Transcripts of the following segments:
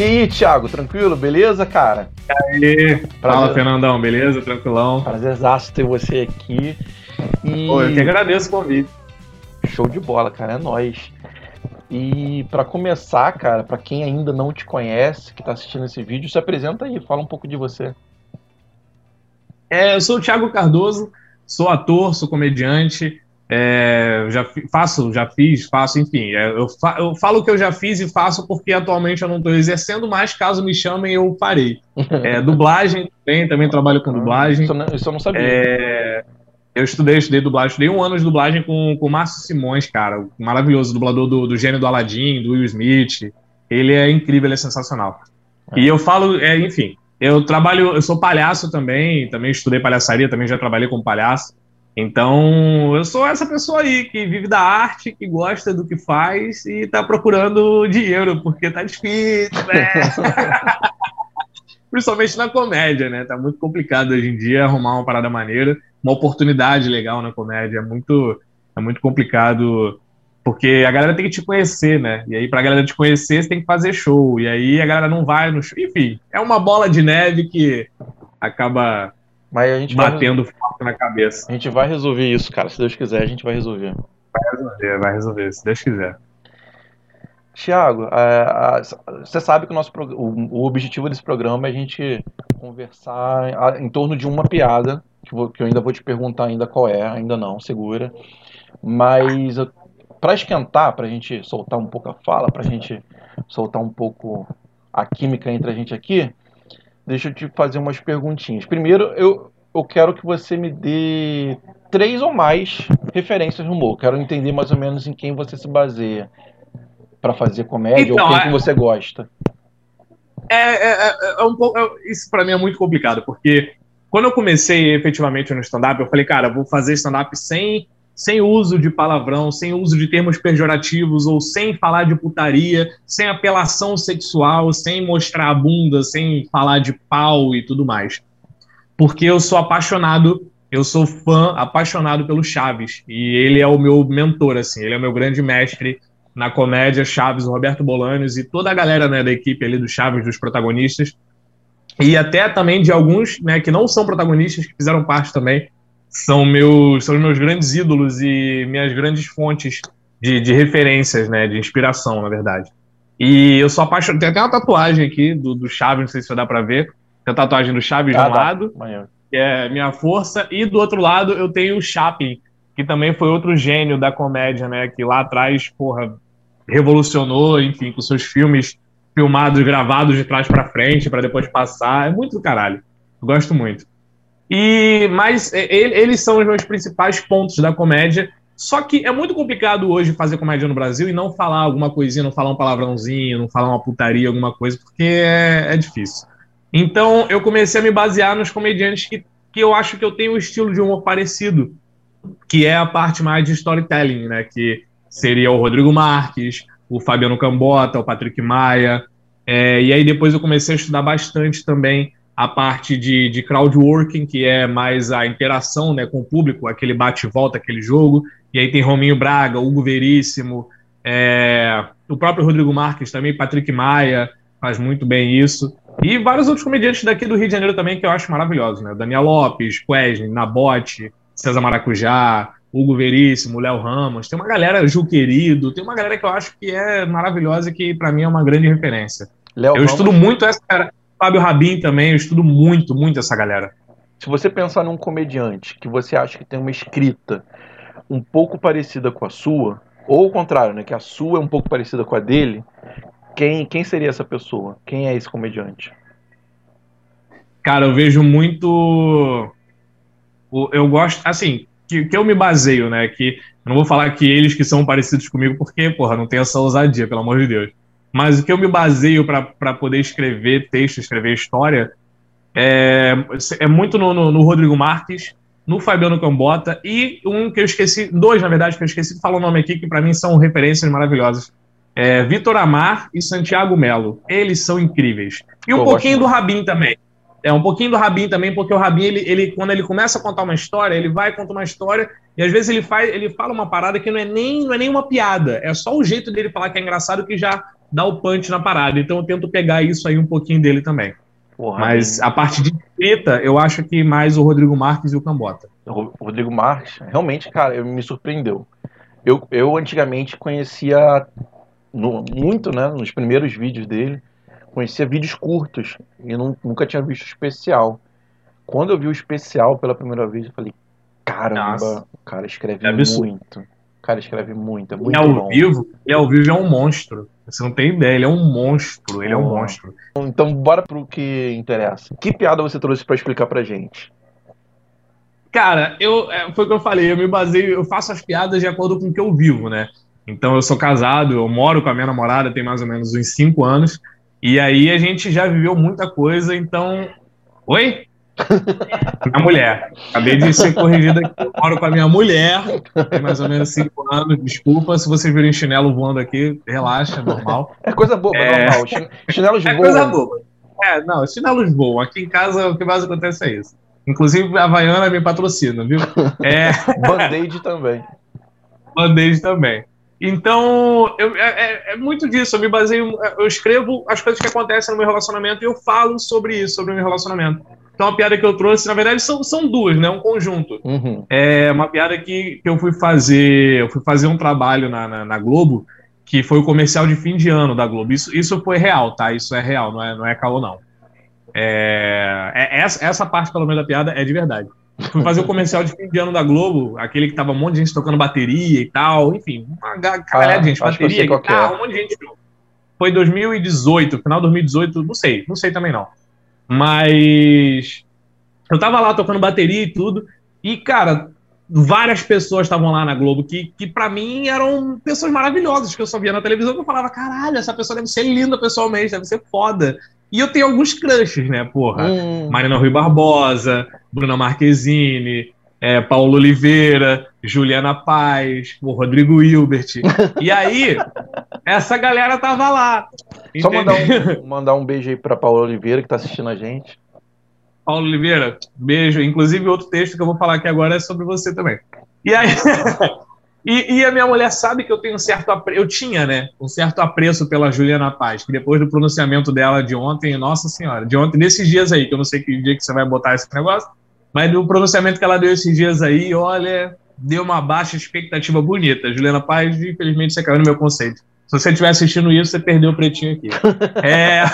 E aí, Thiago, tranquilo? Beleza, cara? E aí, fala, Fernandão, beleza? Tranquilão? Prazerzaço ter você aqui. E... Pô, eu que agradeço o convite. Show de bola, cara, é nóis. E para começar, cara, para quem ainda não te conhece, que está assistindo esse vídeo, se apresenta aí, fala um pouco de você. É, eu sou o Thiago Cardoso, sou ator, sou comediante, é, já faço, já fiz, faço, enfim. É, eu, fa eu falo que eu já fiz e faço porque atualmente eu não estou exercendo, mas caso me chamem, eu parei. É, dublagem também, também trabalho com ah, dublagem. Isso, não, isso eu não sabia. É, eu estudei, estudei dublagem, estudei um ano de dublagem com, com o Márcio Simões, cara, maravilhoso, dublador do, do gênio do Aladdin, do Will Smith. Ele é incrível, ele é sensacional. É. E eu falo, é, enfim, eu trabalho, eu sou palhaço também, também estudei palhaçaria, também já trabalhei como palhaço. Então, eu sou essa pessoa aí que vive da arte, que gosta do que faz e tá procurando dinheiro, porque tá difícil, né? Principalmente na comédia, né? Tá muito complicado hoje em dia arrumar uma parada maneira, uma oportunidade legal na comédia. É muito, é muito complicado, porque a galera tem que te conhecer, né? E aí, pra galera te conhecer, você tem que fazer show. E aí a galera não vai no show. Enfim, é uma bola de neve que acaba mas a gente batendo vai... forte na cabeça. A gente vai resolver isso, cara. Se Deus quiser, a gente vai resolver. Vai resolver, vai resolver, se Deus quiser. Tiago, você sabe que o, nosso, o, o, objetivo desse programa é a gente conversar em torno de uma piada, que eu ainda vou te perguntar ainda qual é, ainda não, segura. Mas para esquentar, para a gente soltar um pouco a fala, para a gente soltar um pouco a química entre a gente aqui, deixa eu te fazer umas perguntinhas. Primeiro, eu, eu quero que você me dê três ou mais referências no humor. Quero entender mais ou menos em quem você se baseia para fazer comédia então, ou quem é... que você gosta. É, é, é, é um pouco, é, isso para mim é muito complicado, porque quando eu comecei efetivamente no stand-up, eu falei, cara, vou fazer stand-up sem sem uso de palavrão, sem uso de termos pejorativos ou sem falar de putaria, sem apelação sexual, sem mostrar a bunda, sem falar de pau e tudo mais. Porque eu sou apaixonado, eu sou fã, apaixonado pelo Chaves, e ele é o meu mentor, assim, ele é o meu grande mestre na comédia, Chaves, o Roberto Bolanos e toda a galera né, da equipe ali do Chaves, dos protagonistas, e até também de alguns né, que não são protagonistas, que fizeram parte também, são meus, são meus grandes ídolos e minhas grandes fontes de, de referências, né, de inspiração, na verdade. E eu sou apaixonado. Tem até uma tatuagem aqui do, do Chaves, não sei se vai dar pra ver. Tem a tatuagem do Chaves ah, de um lado, que é minha força, e do outro lado eu tenho o Chaplin, que também foi outro gênio da comédia, né? Que lá atrás, porra, revolucionou, enfim, com seus filmes filmados, gravados de trás para frente, para depois passar. É muito do caralho. Eu gosto muito. E mas eles são os principais pontos da comédia. Só que é muito complicado hoje fazer comédia no Brasil e não falar alguma coisinha, não falar um palavrãozinho, não falar uma putaria, alguma coisa, porque é, é difícil. Então eu comecei a me basear nos comediantes que, que eu acho que eu tenho um estilo de humor parecido, que é a parte mais de storytelling, né? Que seria o Rodrigo Marques, o Fabiano Cambota, o Patrick Maia. É, e aí depois eu comecei a estudar bastante também a parte de, de crowdworking, que é mais a interação né, com o público, aquele bate-volta, aquele jogo. E aí tem Rominho Braga, Hugo Veríssimo, é, o próprio Rodrigo Marques também, Patrick Maia, faz muito bem isso. E vários outros comediantes daqui do Rio de Janeiro também que eu acho maravilhosos, né? Daniel Lopes, Wesley, Nabote, César Maracujá, Hugo Veríssimo, Léo Ramos, tem uma galera, Ju Querido, tem uma galera que eu acho que é maravilhosa e que para mim é uma grande referência. Léo eu Ramos... estudo muito essa, Fábio Rabin também, eu estudo muito, muito essa galera. Se você pensar num comediante que você acha que tem uma escrita um pouco parecida com a sua, ou o contrário, né, que a sua é um pouco parecida com a dele, quem, quem seria essa pessoa? Quem é esse comediante? Cara, eu vejo muito. Eu gosto, assim, que, que eu me baseio, né? Que eu não vou falar que eles que são parecidos comigo, porque, porra, não tem essa ousadia, pelo amor de Deus. Mas o que eu me baseio para poder escrever texto, escrever história, é, é muito no, no, no, Rodrigo Marques, no Fabiano Cambota e um que eu esqueci, dois na verdade, que eu esqueci de falar o nome aqui, que para mim são referências maravilhosas. É, Vitor Amar e Santiago Melo. Eles são incríveis. E um Pô, pouquinho do Rabin também. É um pouquinho do Rabin também, porque o Rabin, ele, ele, quando ele começa a contar uma história, ele vai contar uma história e às vezes ele faz, ele fala uma parada que não é nem não é nem uma piada, é só o jeito dele falar que é engraçado que já dar o punch na parada. Então eu tento pegar isso aí um pouquinho dele também. Porra, Mas a parte de escrita, eu acho que mais o Rodrigo Marques e o Cambota. O Rodrigo Marques, realmente, cara, me surpreendeu. Eu, eu antigamente conhecia no, muito, né, nos primeiros vídeos dele, conhecia vídeos curtos e não, nunca tinha visto especial. Quando eu vi o especial pela primeira vez, eu falei, caramba, Nossa. o cara escreve é muito. O cara escreve muito, é muito e ao bom. Vivo, e ao vivo é um monstro. Você não tem ideia, ele é um monstro, ele é um monstro. Então, bora pro que interessa. Que piada você trouxe para explicar pra gente? Cara, eu, é, foi o que eu falei, eu me baseio, eu faço as piadas de acordo com o que eu vivo, né? Então, eu sou casado, eu moro com a minha namorada, tem mais ou menos uns cinco anos, e aí a gente já viveu muita coisa, então. Oi? Minha mulher. Acabei de ser corrigida aqui. Eu moro com a minha mulher, tem mais ou menos cinco anos. Desculpa se vocês virem chinelo voando aqui, relaxa, normal. É coisa boba, é... normal. Chinelos é voam. É coisa boba. É, não, chinelos voam. Aqui em casa o que mais acontece é isso. Inclusive a Havaiana me patrocina, viu? É... Band-aid também. Band-aid também. Então, eu, é, é, é, muito disso. Eu me baseio, eu escrevo as coisas que acontecem no meu relacionamento e eu falo sobre isso, sobre o meu relacionamento. Então, a piada que eu trouxe, na verdade, são, são duas, né? Um conjunto. Uhum. É uma piada que, que eu fui fazer. Eu fui fazer um trabalho na, na, na, Globo, que foi o comercial de fim de ano da Globo. Isso, isso foi real, tá? Isso é real, não é, não é calor, não. É, é, essa, essa parte, pelo menos, da piada é de verdade. Fui fazer o comercial de fim de ano da Globo, aquele que tava um monte de gente tocando bateria e tal, enfim, uma galera de gente, bateria, guitarra, é. um monte de gente. Foi 2018, final de 2018, não sei, não sei também não. Mas eu tava lá tocando bateria e tudo. E, cara, várias pessoas estavam lá na Globo que, que para mim eram pessoas maravilhosas que eu só via na televisão que eu falava, caralho, essa pessoa deve ser linda pessoalmente, deve ser foda. E eu tenho alguns crushes, né, porra? Hum. Marina Rui Barbosa, Bruna Marquezine, é, Paulo Oliveira, Juliana Paz, o Rodrigo Hilbert. E aí, essa galera tava lá. Só mandar um, mandar um beijo aí pra Paulo Oliveira, que tá assistindo a gente. Paulo Oliveira, beijo. Inclusive, outro texto que eu vou falar aqui agora é sobre você também. E aí. e, e, a minha mulher sabe que eu tenho um certo apreço, eu tinha, né, um certo apreço pela Juliana Paz, que depois do pronunciamento dela de ontem, nossa senhora, de ontem, nesses dias aí, que eu não sei que dia que você vai botar esse negócio, mas no pronunciamento que ela deu esses dias aí, olha, deu uma baixa expectativa bonita. Juliana Paz, infelizmente, você caiu no meu conceito. Se você estiver assistindo isso, você perdeu o pretinho aqui. é...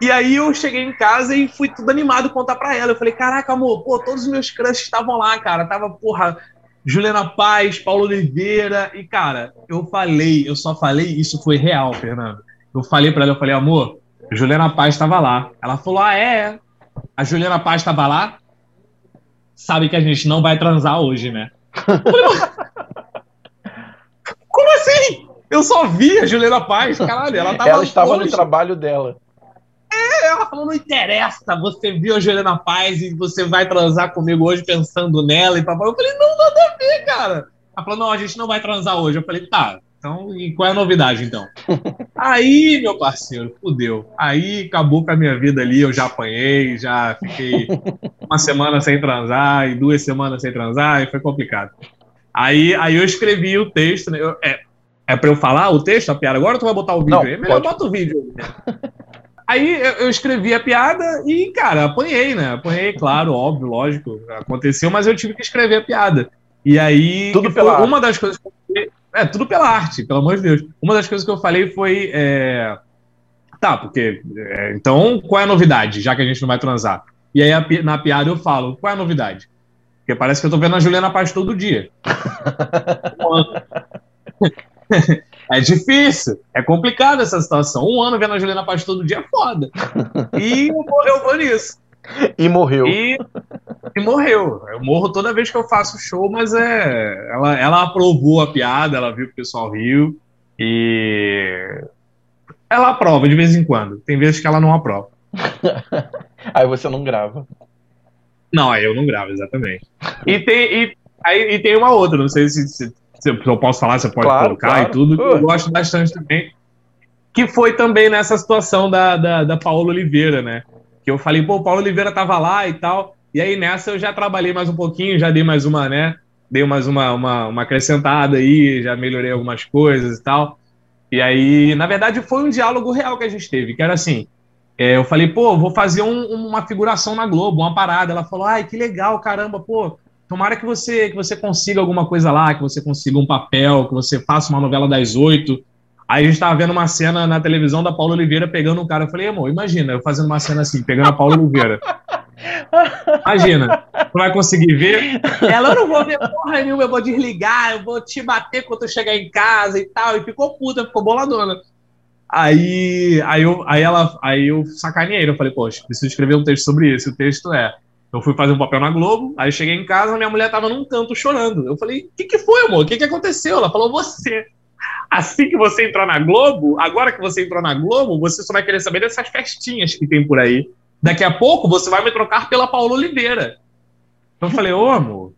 e aí eu cheguei em casa e fui tudo animado contar pra ela. Eu falei, caraca, amor, pô, todos os meus crushes estavam lá, cara. Tava, porra, Juliana Paz, Paulo Oliveira. E, cara, eu falei, eu só falei, isso foi real, Fernando. Eu falei pra ela, eu falei, amor, Juliana Paz estava lá. Ela falou, ah, é? A Juliana Paz estava lá, sabe que a gente não vai transar hoje, né? Como assim? Eu só vi a Juliana Paz, caralho, ela tava Ela estava longe. no trabalho dela. É, ela falou, não interessa, você viu a Juliana Paz e você vai transar comigo hoje pensando nela e papai. Eu falei, não, nada a ver, cara. Ela falou, não, a gente não vai transar hoje. Eu falei, tá, então, e qual é a novidade, então? Aí, meu parceiro, fudeu. Aí acabou com a minha vida ali, eu já apanhei, já fiquei uma semana sem transar, e duas semanas sem transar, e foi complicado. Aí, aí eu escrevi o texto, né? Eu, é, é pra eu falar o texto, a piada? Agora tu vai botar o vídeo Não, aí? Melhor bota o vídeo. Aí eu escrevi a piada e, cara, apanhei, né? Apanhei, claro, óbvio, lógico, aconteceu, mas eu tive que escrever a piada. E aí, Tudo pela uma das coisas que eu é, tudo pela arte, pelo amor de Deus. Uma das coisas que eu falei foi. É... Tá, porque. É, então, qual é a novidade, já que a gente não vai transar? E aí, na piada, eu falo: qual é a novidade? Porque parece que eu tô vendo a Juliana Paz todo dia. é difícil, é complicado essa situação. Um ano vendo a Juliana Paz todo dia é foda. E eu, eu vou nisso. E morreu. E, e, morreu. Eu morro toda vez que eu faço show, mas é. Ela, ela aprovou a piada, ela viu que o pessoal riu. E. Ela aprova de vez em quando. Tem vezes que ela não aprova. aí você não grava. Não, aí eu não gravo, exatamente. E tem, e, aí, e tem uma outra, não sei se, se, se eu posso falar, você pode claro, colocar claro. e tudo. Eu gosto bastante também. Que foi também nessa situação da, da, da Paola Oliveira, né? Que eu falei, pô, o Paulo Oliveira tava lá e tal. E aí nessa eu já trabalhei mais um pouquinho, já dei mais uma, né? Dei mais uma, uma, uma acrescentada aí, já melhorei algumas coisas e tal. E aí, na verdade, foi um diálogo real que a gente teve, que era assim, é, eu falei, pô, vou fazer um, uma figuração na Globo, uma parada. Ela falou, ai, que legal, caramba, pô, tomara que você, que você consiga alguma coisa lá, que você consiga um papel, que você faça uma novela das oito. Aí a gente tava vendo uma cena na televisão da Paula Oliveira pegando um cara. Eu falei, amor, imagina, eu fazendo uma cena assim, pegando a Paula Oliveira. Imagina, tu vai conseguir ver. Ela, eu não vou ver porra nenhuma, eu vou desligar, eu vou te bater quando eu chegar em casa e tal. E ficou puta, ficou boladona. Aí, aí, eu, aí, ela, aí eu sacaneei, eu falei, poxa, preciso escrever um texto sobre isso. O texto é: eu fui fazer um papel na Globo, aí cheguei em casa, minha mulher tava num canto chorando. Eu falei, o que, que foi, amor? O que, que aconteceu? Ela falou, você. Assim que você entrou na Globo, agora que você entrou na Globo, você só vai querer saber dessas festinhas que tem por aí. Daqui a pouco você vai me trocar pela Paula Oliveira. Então eu falei, ô amor,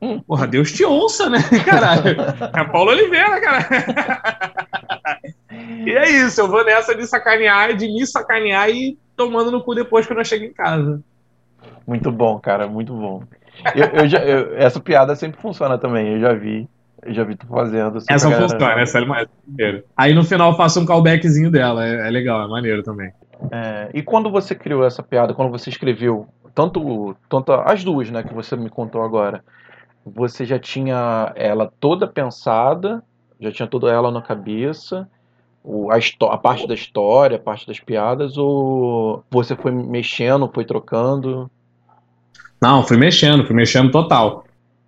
hum, porra, Deus te ouça, né, caralho? É a Paula Oliveira, cara. E é isso, eu vou nessa de sacanear, de me sacanear e tomando no cu depois quando eu chego em casa. Muito bom, cara, muito bom. Eu, eu já, eu, essa piada sempre funciona também, eu já vi. Eu já vi tu fazendo. Assim, essa funciona, essa é mais maneiro. Aí no final eu faço um callbackzinho dela, é, é legal, é maneiro também. É, e quando você criou essa piada, quando você escreveu, tanto, tanto as duas, né, que você me contou agora, você já tinha ela toda pensada, já tinha toda ela na cabeça, o, a, a, parte da história, a parte das piadas, ou você foi mexendo, foi trocando? Não, fui mexendo, fui mexendo total.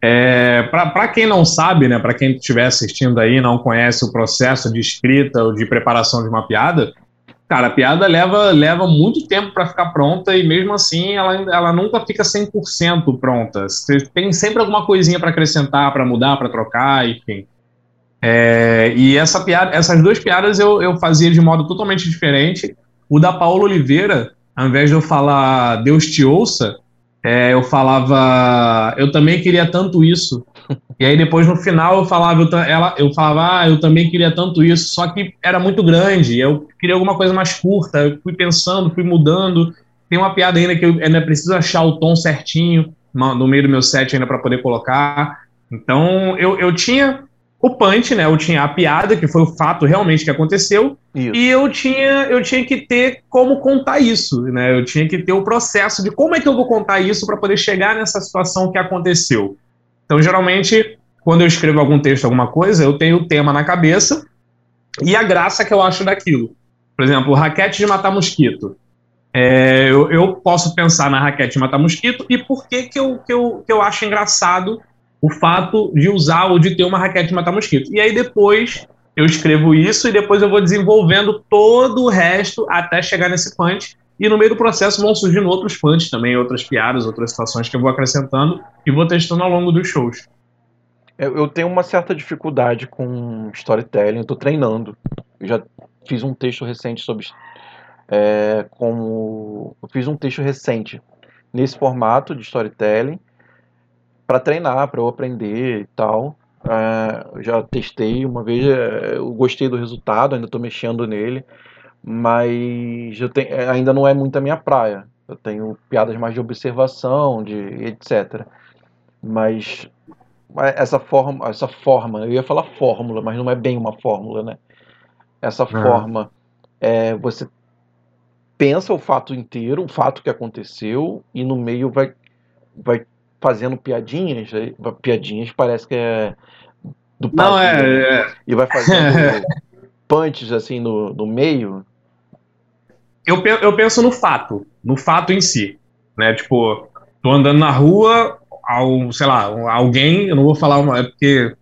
É, para quem não sabe, né, para quem estiver assistindo aí não conhece o processo de escrita ou de preparação de uma piada, cara, a piada leva, leva muito tempo para ficar pronta e mesmo assim ela, ela nunca fica 100% pronta. Tem sempre alguma coisinha para acrescentar, para mudar, para trocar, enfim. É, e essa piada, essas duas piadas eu, eu fazia de modo totalmente diferente. O da Paula Oliveira, ao invés de eu falar Deus te ouça, é, eu falava, eu também queria tanto isso. E aí depois no final eu falava, eu, ela, eu falava, ah, eu também queria tanto isso, só que era muito grande, eu queria alguma coisa mais curta, eu fui pensando, fui mudando. Tem uma piada ainda que eu ainda preciso achar o tom certinho no meio do meu set ainda para poder colocar. Então eu, eu tinha o punch, né? Eu tinha a piada, que foi o fato realmente que aconteceu, isso. e eu tinha, eu tinha que ter como contar isso, né? Eu tinha que ter o processo de como é que eu vou contar isso para poder chegar nessa situação que aconteceu. Então, geralmente, quando eu escrevo algum texto, alguma coisa, eu tenho o tema na cabeça e a graça que eu acho daquilo. Por exemplo, raquete de matar mosquito. É, eu, eu, posso pensar na raquete de matar mosquito e por que, que, eu, que, eu, que eu acho engraçado o fato de usar ou de ter uma raquete de matar mosquito. E aí depois eu escrevo isso e depois eu vou desenvolvendo todo o resto até chegar nesse punch. E no meio do processo vão surgindo outros punches também, outras piadas, outras situações que eu vou acrescentando e vou testando ao longo dos shows. Eu, tenho uma certa dificuldade com storytelling, eu tô treinando. Eu já fiz um texto recente sobre. É, como. Eu fiz um texto recente nesse formato de storytelling para treinar, para eu aprender e tal. É, já testei uma vez, é, eu gostei do resultado, ainda estou mexendo nele, mas eu tenho, é, ainda não é muito a minha praia. Eu tenho piadas mais de observação, de etc. Mas essa forma, essa forma, eu ia falar fórmula, mas não é bem uma fórmula, né? Essa forma, é, você pensa o fato inteiro, o fato que aconteceu, e no meio vai, vai fazendo piadinhas, piadinhas parece que é do Não, é, é, E vai fazendo punches assim no, no meio. Eu, eu penso no fato, no fato em si. Né? Tipo, tô andando na rua, ao, sei lá, alguém, eu não vou falar uma, é porque.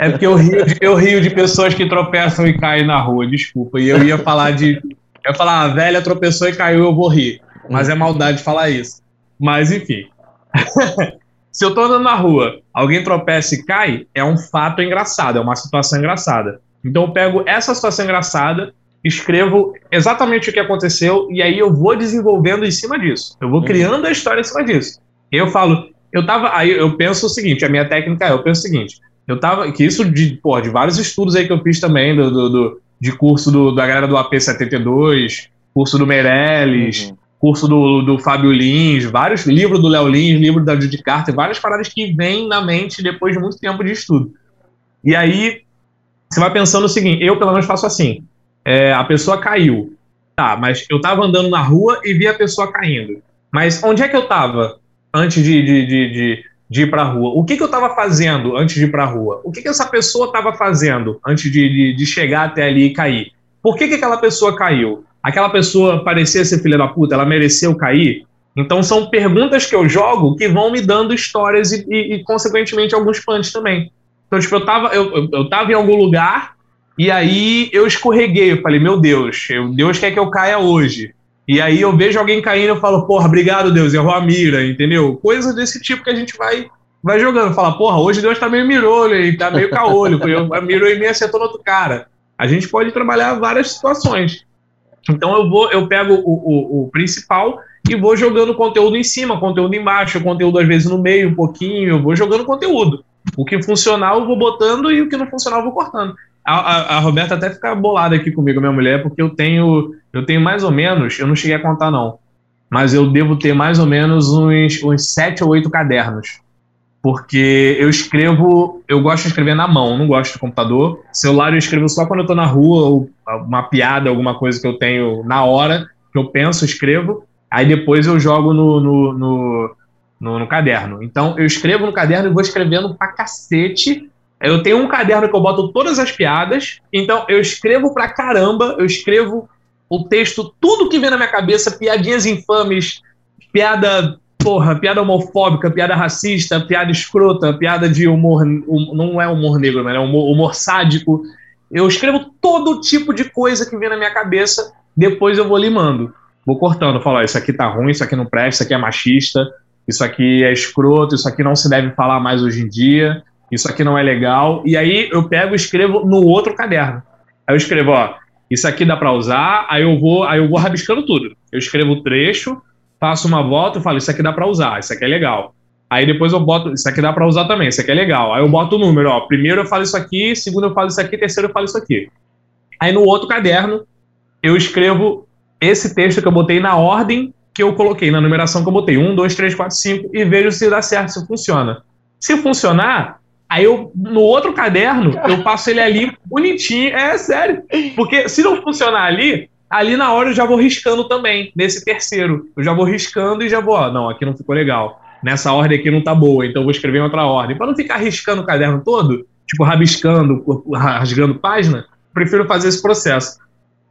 É porque eu rio, de, eu rio de pessoas que tropeçam e caem na rua, desculpa. E eu ia falar de. Eu ia falar, a velha tropeçou e caiu, eu vou rir. Mas é maldade falar isso. Mas enfim. Se eu tô andando na rua, alguém tropeça e cai, é um fato engraçado, é uma situação engraçada. Então eu pego essa situação engraçada, escrevo exatamente o que aconteceu e aí eu vou desenvolvendo em cima disso. Eu vou criando a história em cima disso. Eu falo, eu tava, aí eu penso o seguinte, a minha técnica é, eu penso o seguinte, eu tava, que isso de, pô, de vários estudos aí que eu fiz também, do, do, do de curso do, da galera do AP72, curso do Meirelles, uhum curso do, do Fábio Lins, vários livros do Léo Lins, livro da Judy Carter, várias paradas que vêm na mente depois de muito tempo de estudo. E aí você vai pensando o seguinte: eu pelo menos faço assim. É, a pessoa caiu. Tá, mas eu tava andando na rua e vi a pessoa caindo. Mas onde é que eu tava antes de, de, de, de, de ir pra rua? O que, que eu tava fazendo antes de ir pra rua? O que, que essa pessoa tava fazendo antes de, de, de chegar até ali e cair? Por que, que aquela pessoa caiu? Aquela pessoa parecia ser filha da puta, ela mereceu cair? Então são perguntas que eu jogo que vão me dando histórias e, e, e consequentemente, alguns punts também. Então, tipo, eu tava, eu, eu, eu tava em algum lugar e aí eu escorreguei. Eu falei, meu Deus, eu, Deus quer que eu caia hoje. E aí eu vejo alguém caindo e falo, porra, obrigado, Deus, errou a mira, entendeu? Coisas desse tipo que a gente vai vai jogando. Fala, porra, hoje Deus tá meio mirolho, ele tá meio caolho, mirou em mim e acertou no outro cara. A gente pode trabalhar várias situações. Então eu vou, eu pego o, o, o, principal e vou jogando conteúdo em cima, conteúdo embaixo, conteúdo às vezes no meio, um pouquinho, eu vou jogando conteúdo. O que funcionar eu vou botando e o que não funcionar eu vou cortando. A, a, a, Roberta até fica bolada aqui comigo, minha mulher, porque eu tenho, eu tenho mais ou menos, eu não cheguei a contar não, mas eu devo ter mais ou menos uns, uns sete ou oito cadernos. Porque eu escrevo, eu gosto de escrever na mão, não gosto de computador. Celular eu escrevo só quando eu tô na rua, ou uma piada, alguma coisa que eu tenho na hora, que eu penso, escrevo. Aí depois eu jogo no, no, no, no, no caderno. Então eu escrevo no caderno e vou escrevendo pra cacete eu tenho um caderno que eu boto todas as piadas, então eu escrevo pra caramba, eu escrevo o texto, tudo que vem na minha cabeça, piadinhas infames, piada, porra, piada homofóbica, piada racista, piada escrota, piada de humor, hum, não é humor negro, mas é humor, humor sádico. Eu escrevo todo tipo de coisa que vem na minha cabeça, depois eu vou limando. Vou cortando, falo, isso aqui tá ruim, isso aqui não presta, isso aqui é machista, isso aqui é escroto, isso aqui não se deve falar mais hoje em dia isso aqui não é legal. E aí eu pego e escrevo no outro caderno. Aí eu escrevo, ó, isso aqui dá para usar, aí eu vou, aí eu vou rabiscando tudo. Eu escrevo o trecho, faço uma volta e falo, isso aqui dá para usar, isso aqui é legal. Aí depois eu boto, isso aqui dá para usar também, isso aqui é legal. Aí eu boto o número, ó, primeiro eu falo isso aqui, segundo eu falo isso aqui, terceiro eu falo isso aqui. Aí no outro caderno eu escrevo esse texto que eu botei na ordem que eu coloquei, na numeração que eu botei, 1, 2, 3, 4, 5, e vejo se dá certo, se funciona. Se funcionar, Aí eu, no outro caderno, eu passo ele ali bonitinho. É sério. Porque se não funcionar ali, ali na hora eu já vou riscando também, nesse terceiro. Eu já vou riscando e já vou, ó, não, aqui não ficou legal. Nessa ordem aqui não tá boa, então eu vou escrever em outra ordem. Para não ficar riscando o caderno todo, tipo, rabiscando, rasgando página, prefiro fazer esse processo.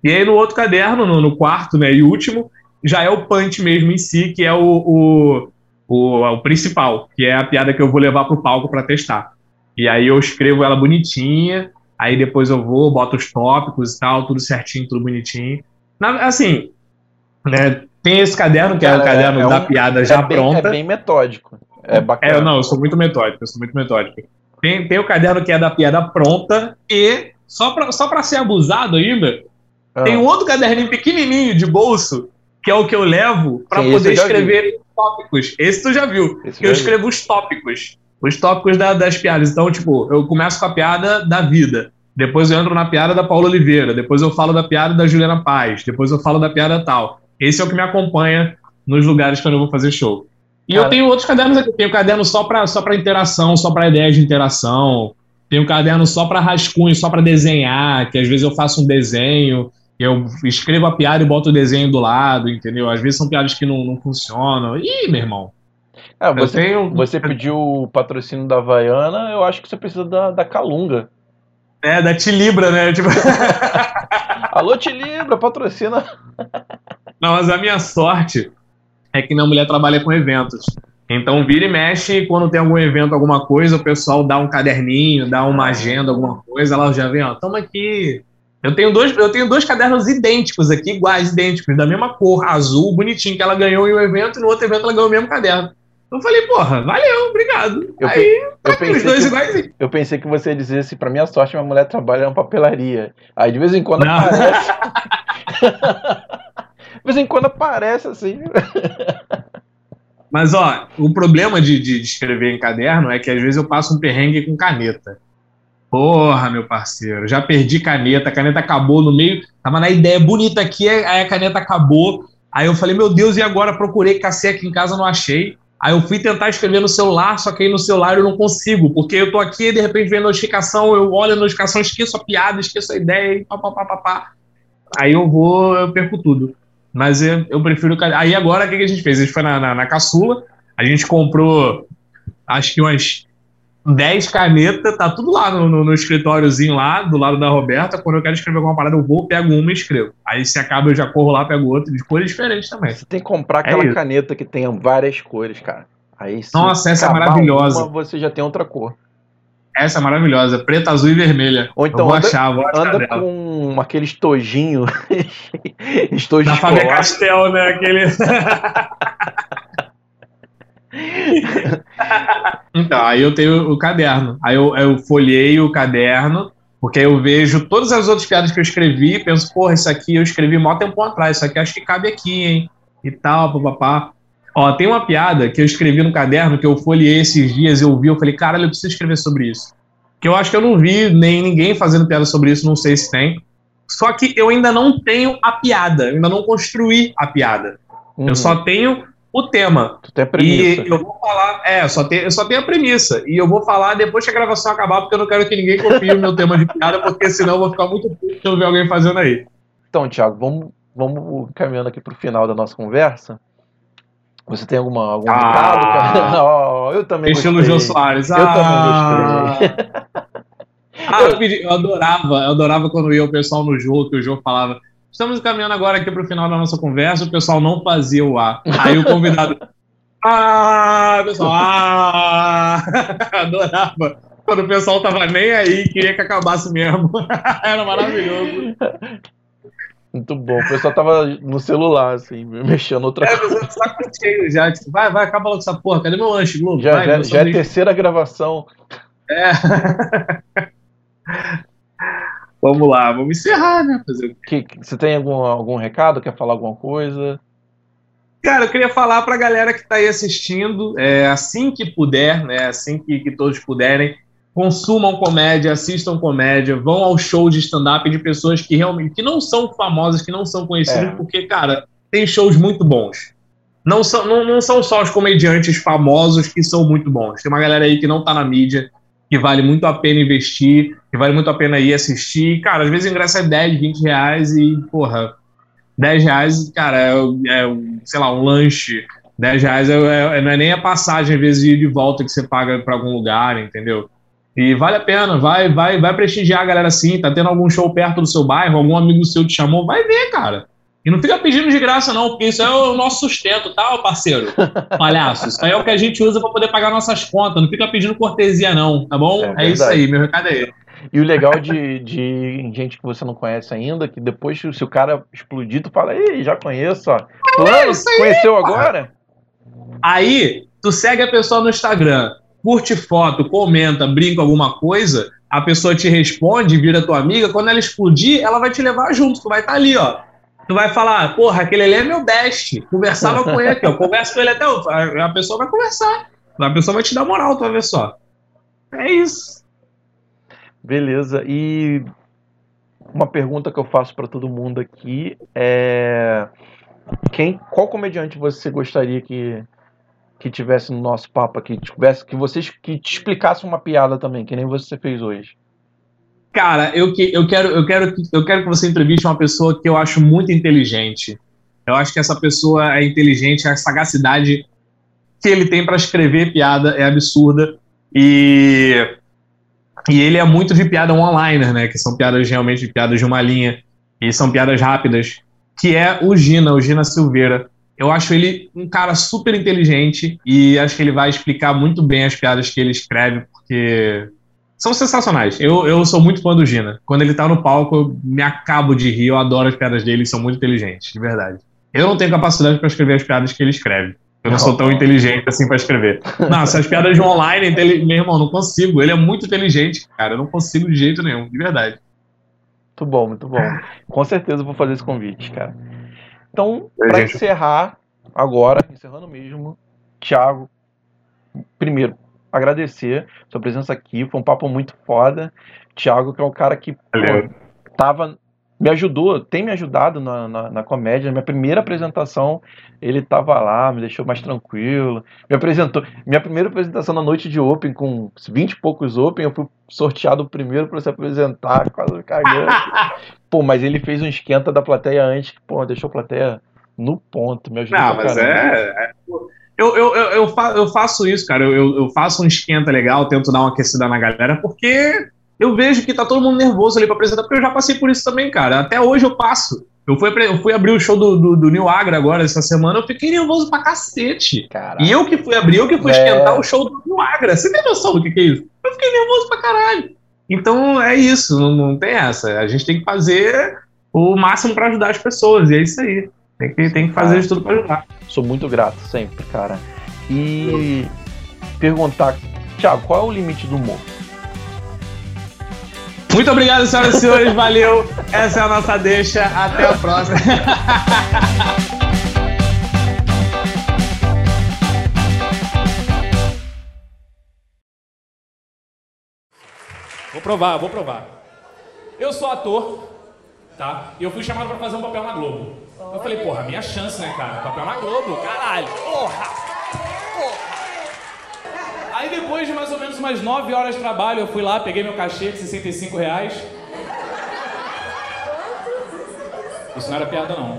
E aí no outro caderno, no, no quarto, né, e último, já é o punch mesmo em si, que é o, o, o, o principal, que é a piada que eu vou levar pro palco para testar. E aí eu escrevo ela bonitinha, aí depois eu vou, boto os tópicos e tal, tudo certinho, tudo bonitinho. Na, assim, né, tem esse caderno, que Cara, é o caderno é, é da piada já é bem, pronta. É bem metódico. É bacana. É, não, eu sou muito metódico, eu sou muito metódico. Tem, tem o caderno que é da piada pronta e, só pra, só pra ser abusado ainda, ah. tem um outro caderninho pequenininho de bolso, que é o que eu levo para poder escrever tópicos. Esse tu já viu. Esse eu escrevo os tópicos os tópicos da, das piadas. Então, tipo, eu começo com a piada da vida, depois eu entro na piada da Paula Oliveira, depois eu falo da piada da Juliana Paz, depois eu falo da piada tal. Esse é o que me acompanha nos lugares quando eu vou fazer show. E Cara. eu tenho outros cadernos aqui. Tenho caderno só para só pra interação, só para ideias de interação. Tenho caderno só para rascunho, só para desenhar, que às vezes eu faço um desenho, eu escrevo a piada e boto o desenho do lado, entendeu? Às vezes são piadas que não, não funcionam. Ih, meu irmão, é, você, tenho... você pediu o patrocínio da Havaiana, eu acho que você precisa da, da Calunga. É, da Tilibra, né? Tipo... Alô, Tilibra, patrocina. Não, mas a minha sorte é que minha mulher trabalha com eventos. Então, vira e mexe, quando tem algum evento, alguma coisa, o pessoal dá um caderninho, dá uma agenda, alguma coisa, ela já vem, ó, toma aqui. Eu tenho dois, eu tenho dois cadernos idênticos aqui, iguais, idênticos, da mesma cor, azul, bonitinho, que ela ganhou em um evento, e no outro evento ela ganhou o mesmo caderno. Eu falei, porra, valeu, obrigado. Eu, aí, eu pensei dois que, iguais. Eu pensei que você ia dizer assim, pra minha sorte, minha mulher trabalha em papelaria. Aí de vez em quando Não. aparece. de vez em quando aparece assim. Mas, ó, o problema de, de, de, escrever em caderno é que às vezes eu passo um perrengue com caneta. Porra, meu parceiro, já perdi caneta, a caneta acabou no meio, tava na ideia bonita aqui, aí a caneta acabou. Aí eu falei, meu Deus, e agora? Procurei cacete aqui em casa, não achei. Aí eu fui tentar escrever no celular, só que aí no celular eu não consigo, porque eu tô aqui de repente vem notificação, eu olho a notificação, esqueço a piada, esqueço a ideia, e pá, pá, pá, pá, pá. Aí eu vou, eu perco tudo. Mas eu, eu prefiro. Aí agora o que, que a gente fez? A gente foi na, na, na caçula, a gente comprou acho que umas 10 canetas, tá tudo lá no, no, no, escritóriozinho lá, do lado da Roberta. Quando eu quero escrever alguma parada, eu vou, pego uma e escrevo. Aí se acaba, eu já corro lá, pego outra, de cores diferentes também. Você tem que comprar aquela é caneta que tenha várias cores, cara. Aí, Nossa, essa é maravilhosa. Uma, você já tem outra cor. Essa é maravilhosa, preta, azul e vermelha. Ou então eu vou anda, achar, vou achar anda dela. com aqueles tojinho. estojos da Faber Castell, né? Aquele... então, aí eu tenho o caderno. Aí eu, eu folhei o caderno, porque aí eu vejo todas as outras piadas que eu escrevi e penso, porra, isso aqui eu escrevi mó tempo atrás, isso aqui acho que cabe aqui, hein? E tal, papapá. Ó, tem uma piada que eu escrevi no caderno, que eu folhei esses dias, eu vi, eu falei, caralho, eu preciso escrever sobre isso. Que eu acho que eu não vi nem ninguém fazendo piada sobre isso, não sei se tem. Só que eu ainda não tenho a piada, eu ainda não construí a piada. Uhum. Eu só tenho o tema. Tu tem a premissa. E eu vou falar, é, só tem, eu só tenho a premissa. E eu vou falar depois que a gravação acabar, porque eu não quero que ninguém copie o meu tema de piada, porque senão eu vou ficar muito puto se eu ver alguém fazendo aí. Então, Thiago, vamos, vamos caminhando aqui para o final da nossa conversa. Você tem alguma, algum ah, recado, cara? Oh, eu também Estilo gostei. Jô Soares. Eu ah, também gostei. ah, eu, eu, adorava, eu adorava quando ia o pessoal no jogo, que o jogo falava Estamos caminhando agora aqui para o final da nossa conversa. O pessoal não fazia o A. Aí o convidado. ah, pessoal, ah! Adorava. Quando o pessoal tava nem aí, queria que acabasse mesmo. Era maravilhoso. Muito bom. O pessoal tava no celular, assim, mexendo outra é, coisa. É, saco cheio já. Tipo, vai, vai, acaba logo essa porra. Cadê meu lanche, Globo? Já, vai, já, já é a terceira gravação. É. Vamos lá, vamos encerrar, né? Fazer... Que, você tem algum, algum recado? Quer falar alguma coisa? Cara, eu queria falar para a galera que está aí assistindo, é, assim que puder, né, assim que, que, todos puderem, consumam comédia, assistam comédia, vão ao show de stand-up de pessoas que realmente que não são famosas, que não são conhecidas, é. porque, cara, tem shows muito bons. Não são, não, não são só os comediantes famosos que são muito bons. Tem uma galera aí que não está na mídia, que vale muito a pena investir, que vale muito a pena ir assistir. Cara, às vezes o ingresso é 10, 20 reais e, porra, 10 reais, cara, é, é sei lá, um lanche. 10 reais é, é, não é nem a passagem, às vezes, de, de volta que você paga para algum lugar, entendeu? E vale a pena, vai, vai, vai prestigiar a galera assim, tá tendo algum show perto do seu bairro, algum amigo seu te chamou, vai ver, cara. E não fica pedindo de graça, não, porque isso é o nosso sustento, tá, parceiro? Palhaço. Isso aí é o que a gente usa para poder pagar nossas contas. Não fica pedindo cortesia, não, tá bom? É, é isso aí, meu recado é esse. E o legal de, de gente que você não conhece ainda, que depois, se o cara explodir, tu fala, ei, já conheço, ó. Fulano, é conheceu agora? Aí, tu segue a pessoa no Instagram, curte foto, comenta, brinca alguma coisa, a pessoa te responde, vira tua amiga, quando ela explodir, ela vai te levar junto, tu vai estar tá ali, ó tu vai falar, porra, aquele ali é meu best. Conversava com ele aqui, ó. Conversa com ele até. A pessoa vai conversar. A pessoa vai te dar moral, tu vai ver só. É isso. Beleza. E uma pergunta que eu faço para todo mundo aqui é quem, qual comediante você gostaria que que tivesse no nosso papo aqui, tivesse que vocês que te explicasse uma piada também, que nem você fez hoje. Cara, eu, que, eu, quero, eu, quero, eu quero que você entreviste uma pessoa que eu acho muito inteligente. Eu acho que essa pessoa é inteligente, a sagacidade que ele tem para escrever piada é absurda. E, e ele é muito de piada one-liner, né? Que são piadas realmente piadas de uma linha. E são piadas rápidas. Que é o Gina, o Gina Silveira. Eu acho ele um cara super inteligente e acho que ele vai explicar muito bem as piadas que ele escreve, porque são sensacionais. Eu, eu sou muito fã do Gina. Quando ele tá no palco, eu me acabo de rir. Eu adoro as piadas dele, são muito inteligentes, de verdade. Eu não tenho capacidade para escrever as piadas que ele escreve. Eu não, não sou tão inteligente assim para escrever. Não, essas piadas de online, meu irmão, não consigo. Ele é muito inteligente, cara. Eu não consigo de jeito nenhum, de verdade. Muito bom, muito bom. Com certeza eu vou fazer esse convite, cara. Então, para encerrar, agora, encerrando mesmo, Thiago, primeiro, agradecer sua presença aqui. Foi um papo muito foda. Thiago, que é um cara que pô, tava me ajudou, tem me ajudado na, na, na comédia. Minha primeira apresentação, ele tava lá, me deixou mais tranquilo. Me apresentou. Minha primeira apresentação na noite de Open, com 20 e poucos Open, eu fui sorteado primeiro para se apresentar, quase cagando. pô, mas ele fez um esquenta da plateia antes, que, pô, deixou a plateia no ponto, me ajudou. Não, mas é, é, eu, eu, eu, eu, eu faço isso, cara. Eu, eu faço um esquenta legal, tento dar uma aquecida na galera, porque eu vejo que tá todo mundo nervoso ali pra apresentar, porque eu já passei por isso também, cara. Até hoje eu passo. Eu fui, eu fui abrir o show do, do, do New Agra agora, essa semana, eu fiquei nervoso pra cacete. Caraca. E eu que fui abrir, eu que fui é... esquentar o show do New Agra. Você tem noção do que, que é isso? Eu fiquei nervoso pra caralho. Então é isso, não, não tem essa. A gente tem que fazer o máximo para ajudar as pessoas, e é isso aí. Tem que, tem que fazer de tudo pra ajudar. Sou muito grato, sempre, cara. E perguntar, Thiago, qual é o limite do humor? Muito obrigado, senhoras e senhores. Valeu. Essa é a nossa deixa. Até a próxima. Vou provar, vou provar. Eu sou ator, tá? E eu fui chamado para fazer um papel na Globo. Eu falei, porra, minha chance, né, cara? Papel na Globo, caralho. Porra! Aí depois de mais ou menos umas 9 horas de trabalho, eu fui lá, peguei meu cachê de 65 reais. Isso não era piada não.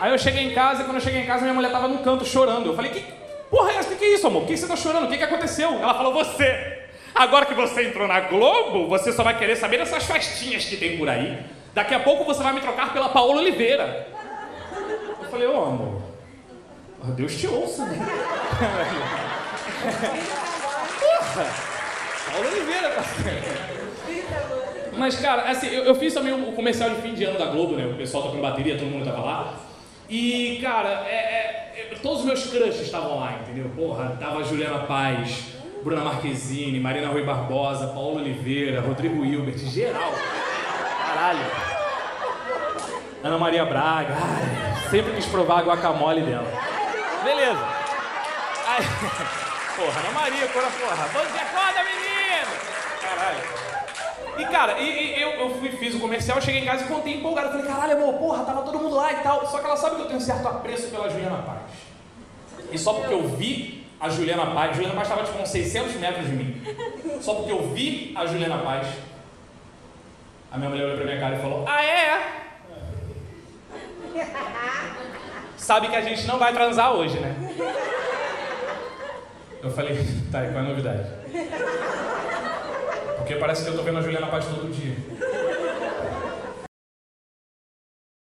Aí eu cheguei em casa e quando eu cheguei em casa minha mulher tava no canto chorando. Eu falei, que porra é essa? O que é isso, amor? Por que você tá chorando? O que, que aconteceu? Ela falou, você. Agora que você entrou na Globo, você só vai querer saber dessas festinhas que tem por aí. Daqui a pouco você vai me trocar pela Paola Oliveira falei, ô oh, amor, Deus te ouça, né? Porra! Paulo Oliveira tá Mas, cara, assim, eu, eu, fiz também o comercial de fim de ano da Globo, né? O pessoal tocando bateria, todo mundo tava lá. E, cara, é, é, é, todos os meus crushes estavam lá, entendeu? Porra, tava Juliana Paz, Bruna Marquezine, Marina Rui Barbosa, Paulo Oliveira, Rodrigo Hilbert, geral. Caralho. Ana Maria Braga. Ai, sempre quis provar a guacamole dela. Beleza. Aí, porra, Ana Maria, porra, porra. Vamos de acorda, menino! Caralho. E, cara, e, e eu, eu fui, fiz o comercial, cheguei em casa e contei empolgado. Falei, caralho, amor, porra, tava todo mundo lá e tal. Só que ela sabe que eu tenho um certo apreço pela Juliana Paz. E só porque eu vi a Juliana Paz, Juliana Paz estava tipo uns 600 metros de mim. Só porque eu vi a Juliana Paz, a minha mulher olhou pra minha cara e falou: Ah, é? Sabe que a gente não vai transar hoje, né? Eu falei, tá, e qual é a novidade? Porque parece que eu tô vendo a Juliana Paz todo dia.